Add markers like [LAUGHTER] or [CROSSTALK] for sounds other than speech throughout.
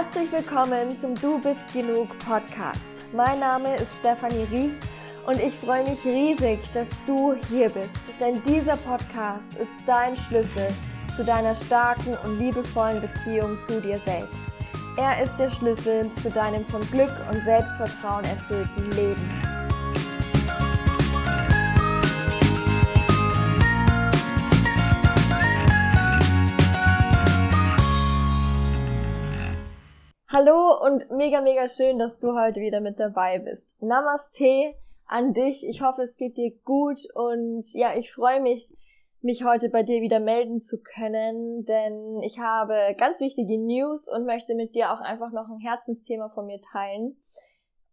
Herzlich willkommen zum Du bist genug Podcast. Mein Name ist Stefanie Ries und ich freue mich riesig, dass du hier bist, denn dieser Podcast ist dein Schlüssel zu deiner starken und liebevollen Beziehung zu dir selbst. Er ist der Schlüssel zu deinem von Glück und Selbstvertrauen erfüllten Leben. Hallo und mega, mega schön, dass du heute wieder mit dabei bist. Namaste an dich. Ich hoffe, es geht dir gut und ja, ich freue mich, mich heute bei dir wieder melden zu können, denn ich habe ganz wichtige News und möchte mit dir auch einfach noch ein Herzensthema von mir teilen.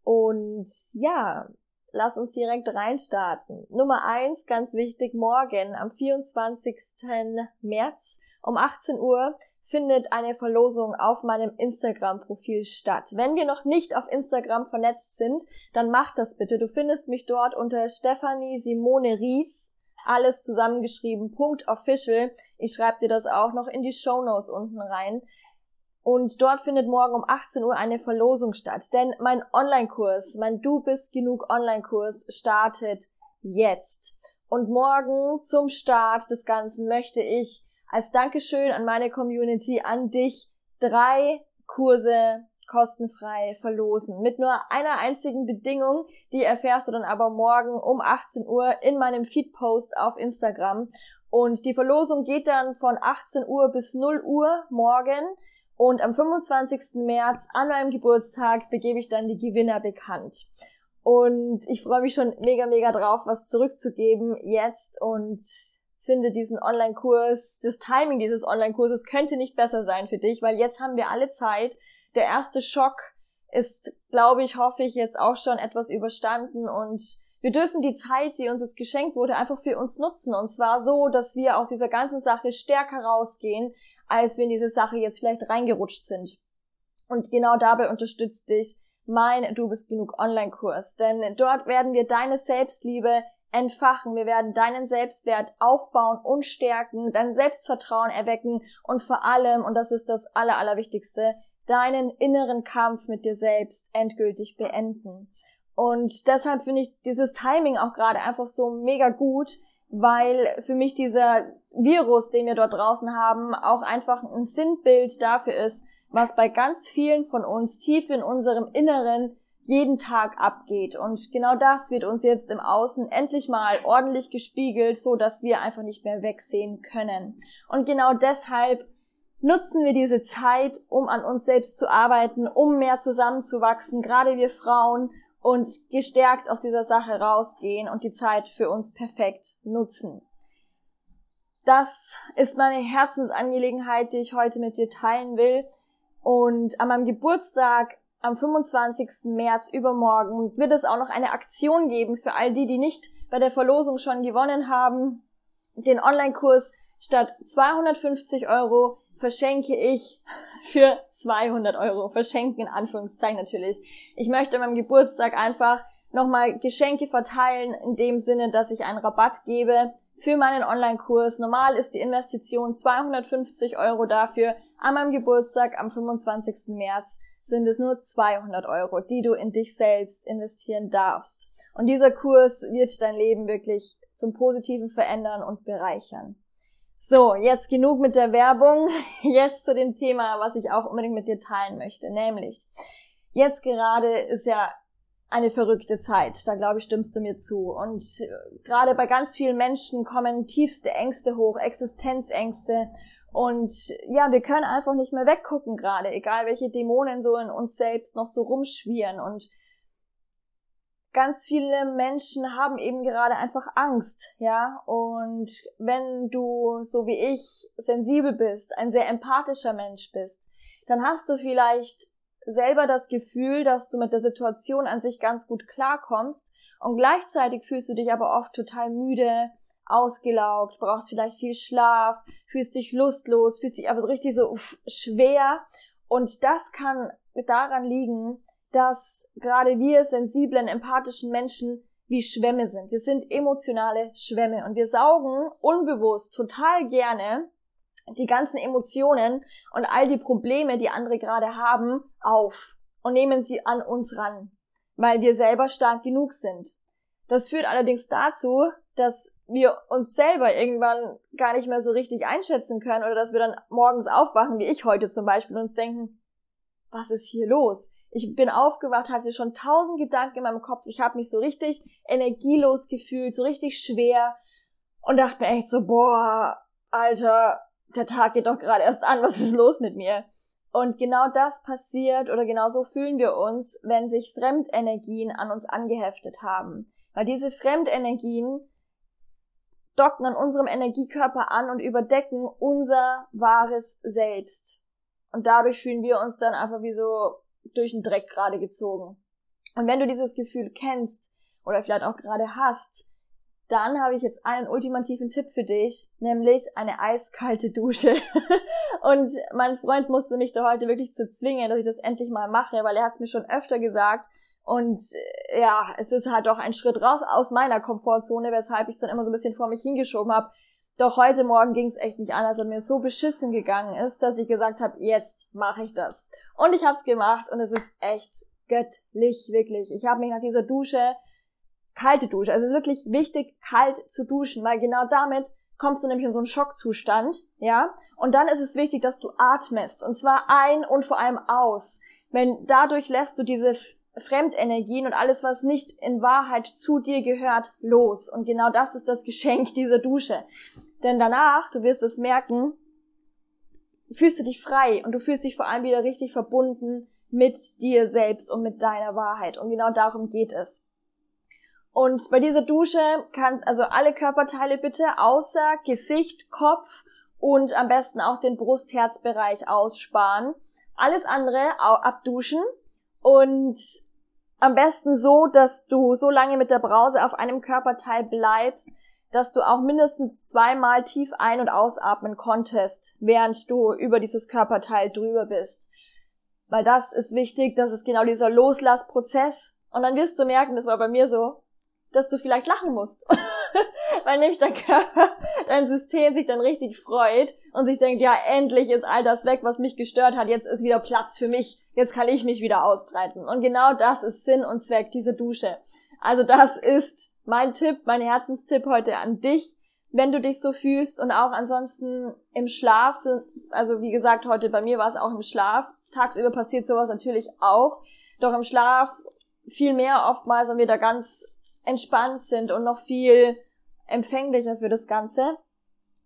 Und ja, lass uns direkt reinstarten. Nummer eins, ganz wichtig, morgen am 24. März um 18 Uhr findet eine Verlosung auf meinem Instagram-Profil statt. Wenn wir noch nicht auf Instagram vernetzt sind, dann mach das bitte. Du findest mich dort unter Stefanie Simone Ries, alles zusammengeschrieben, Punkt official. Ich schreibe dir das auch noch in die Show Notes unten rein. Und dort findet morgen um 18 Uhr eine Verlosung statt. Denn mein Online-Kurs, mein Du bist genug Online-Kurs startet jetzt. Und morgen zum Start des Ganzen möchte ich als Dankeschön an meine Community, an dich, drei Kurse kostenfrei verlosen. Mit nur einer einzigen Bedingung, die erfährst du dann aber morgen um 18 Uhr in meinem Feed-Post auf Instagram. Und die Verlosung geht dann von 18 Uhr bis 0 Uhr morgen. Und am 25. März an meinem Geburtstag begebe ich dann die Gewinner bekannt. Und ich freue mich schon mega, mega drauf, was zurückzugeben jetzt und finde diesen Online-Kurs, das Timing dieses Online-Kurses könnte nicht besser sein für dich, weil jetzt haben wir alle Zeit. Der erste Schock ist, glaube ich, hoffe ich, jetzt auch schon etwas überstanden und wir dürfen die Zeit, die uns jetzt geschenkt wurde, einfach für uns nutzen. Und zwar so, dass wir aus dieser ganzen Sache stärker rausgehen, als wir in diese Sache jetzt vielleicht reingerutscht sind. Und genau dabei unterstützt dich mein Du bist genug Online-Kurs. Denn dort werden wir deine Selbstliebe entfachen. Wir werden deinen Selbstwert aufbauen und stärken, dein Selbstvertrauen erwecken und vor allem, und das ist das Aller, Allerwichtigste, deinen inneren Kampf mit dir selbst endgültig beenden. Und deshalb finde ich dieses Timing auch gerade einfach so mega gut, weil für mich dieser Virus, den wir dort draußen haben, auch einfach ein Sinnbild dafür ist, was bei ganz vielen von uns tief in unserem Inneren jeden Tag abgeht. Und genau das wird uns jetzt im Außen endlich mal ordentlich gespiegelt, so dass wir einfach nicht mehr wegsehen können. Und genau deshalb nutzen wir diese Zeit, um an uns selbst zu arbeiten, um mehr zusammenzuwachsen, gerade wir Frauen, und gestärkt aus dieser Sache rausgehen und die Zeit für uns perfekt nutzen. Das ist meine Herzensangelegenheit, die ich heute mit dir teilen will. Und an meinem Geburtstag am 25. März übermorgen wird es auch noch eine Aktion geben für all die, die nicht bei der Verlosung schon gewonnen haben. Den Online-Kurs statt 250 Euro verschenke ich [LAUGHS] für 200 Euro. Verschenken in Anführungszeichen natürlich. Ich möchte an meinem Geburtstag einfach nochmal Geschenke verteilen, in dem Sinne, dass ich einen Rabatt gebe für meinen Online-Kurs. Normal ist die Investition 250 Euro dafür. An meinem Geburtstag am 25. März sind es nur 200 Euro, die du in dich selbst investieren darfst. Und dieser Kurs wird dein Leben wirklich zum Positiven verändern und bereichern. So, jetzt genug mit der Werbung. [LAUGHS] Jetzt zu dem Thema, was ich auch unbedingt mit dir teilen möchte, nämlich jetzt gerade ist ja eine verrückte Zeit. Da glaube ich, stimmst du mir zu. Und äh, gerade bei ganz vielen Menschen kommen tiefste Ängste hoch, Existenzängste und ja, wir können einfach nicht mehr weggucken gerade, egal welche Dämonen so in uns selbst noch so rumschwirren. Und ganz viele Menschen haben eben gerade einfach Angst, ja. Und wenn du, so wie ich, sensibel bist, ein sehr empathischer Mensch bist, dann hast du vielleicht selber das Gefühl, dass du mit der Situation an sich ganz gut klarkommst und gleichzeitig fühlst du dich aber oft total müde, ausgelaugt, brauchst vielleicht viel Schlaf, fühlst dich lustlos, fühlst dich aber so richtig so uff, schwer. Und das kann daran liegen, dass gerade wir sensiblen, empathischen Menschen wie Schwämme sind. Wir sind emotionale Schwämme und wir saugen unbewusst total gerne die ganzen Emotionen und all die Probleme, die andere gerade haben, auf und nehmen sie an uns ran, weil wir selber stark genug sind. Das führt allerdings dazu, dass wir uns selber irgendwann gar nicht mehr so richtig einschätzen können oder dass wir dann morgens aufwachen, wie ich heute zum Beispiel, und uns denken, was ist hier los? Ich bin aufgewacht, hatte schon tausend Gedanken in meinem Kopf, ich habe mich so richtig energielos gefühlt, so richtig schwer und dachte mir echt so, boah, Alter, der Tag geht doch gerade erst an, was ist los mit mir? Und genau das passiert oder genau so fühlen wir uns, wenn sich Fremdenergien an uns angeheftet haben. Weil diese Fremdenergien docken an unserem Energiekörper an und überdecken unser wahres Selbst. Und dadurch fühlen wir uns dann einfach wie so durch den Dreck gerade gezogen. Und wenn du dieses Gefühl kennst oder vielleicht auch gerade hast, dann habe ich jetzt einen ultimativen Tipp für dich, nämlich eine eiskalte Dusche. [LAUGHS] und mein Freund musste mich da heute wirklich zu zwingen, dass ich das endlich mal mache, weil er hat es mir schon öfter gesagt. Und äh, ja, es ist halt doch ein Schritt raus aus meiner Komfortzone, weshalb ich es dann immer so ein bisschen vor mich hingeschoben habe. Doch heute Morgen ging es echt nicht anders und mir so beschissen gegangen ist, dass ich gesagt habe, jetzt mache ich das. Und ich habe es gemacht und es ist echt göttlich, wirklich. Ich habe mich nach dieser Dusche kalte Dusche. Also es ist wirklich wichtig, kalt zu duschen, weil genau damit kommst du nämlich in so einen Schockzustand, ja? Und dann ist es wichtig, dass du atmest. Und zwar ein und vor allem aus. Wenn dadurch lässt du diese Fremdenergien und alles, was nicht in Wahrheit zu dir gehört, los. Und genau das ist das Geschenk dieser Dusche. Denn danach, du wirst es merken, fühlst du dich frei und du fühlst dich vor allem wieder richtig verbunden mit dir selbst und mit deiner Wahrheit. Und genau darum geht es. Und bei dieser Dusche kannst also alle Körperteile bitte außer Gesicht, Kopf und am besten auch den Brust-Herzbereich aussparen. Alles andere abduschen und am besten so, dass du so lange mit der Brause auf einem Körperteil bleibst, dass du auch mindestens zweimal tief ein- und ausatmen konntest, während du über dieses Körperteil drüber bist. Weil das ist wichtig, das ist genau dieser Loslassprozess. Und dann wirst du merken, das war bei mir so, dass du vielleicht lachen musst. [LAUGHS] Weil nämlich dein Körper, dein System sich dann richtig freut und sich denkt, ja, endlich ist all das weg, was mich gestört hat, jetzt ist wieder Platz für mich, jetzt kann ich mich wieder ausbreiten. Und genau das ist Sinn und Zweck dieser Dusche. Also das ist mein Tipp, mein Herzenstipp heute an dich, wenn du dich so fühlst und auch ansonsten im Schlaf, also wie gesagt, heute bei mir war es auch im Schlaf, tagsüber passiert sowas natürlich auch, doch im Schlaf viel mehr oftmals und wir da ganz entspannt sind und noch viel empfänglicher für das Ganze.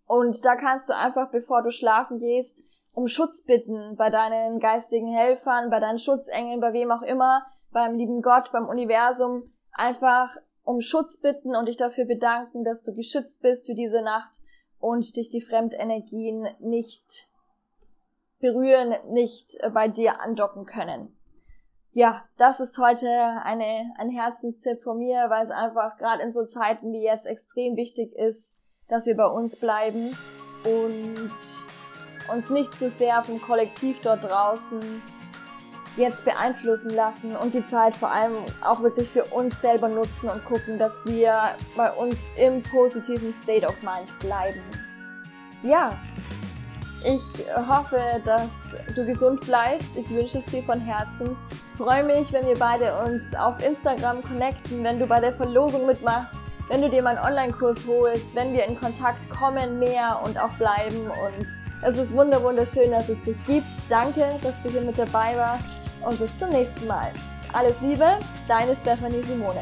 Und da kannst du einfach, bevor du schlafen gehst, um Schutz bitten bei deinen geistigen Helfern, bei deinen Schutzengeln, bei wem auch immer, beim lieben Gott, beim Universum, einfach um Schutz bitten und dich dafür bedanken, dass du geschützt bist für diese Nacht und dich die Fremdenergien nicht berühren, nicht bei dir andocken können ja, das ist heute eine, ein Herzenstipp von mir, weil es einfach gerade in so Zeiten wie jetzt extrem wichtig ist, dass wir bei uns bleiben und uns nicht zu sehr vom Kollektiv dort draußen jetzt beeinflussen lassen und die Zeit vor allem auch wirklich für uns selber nutzen und gucken, dass wir bei uns im positiven State of Mind bleiben. Ja, ich hoffe, dass du gesund bleibst. Ich wünsche es dir von Herzen freue mich, wenn wir beide uns auf Instagram connecten, wenn du bei der Verlosung mitmachst, wenn du dir meinen Online-Kurs holst, wenn wir in Kontakt kommen mehr und auch bleiben. Und es ist wunder wunderschön, dass es dich gibt. Danke, dass du hier mit dabei warst und bis zum nächsten Mal. Alles Liebe, deine Stefanie Simone.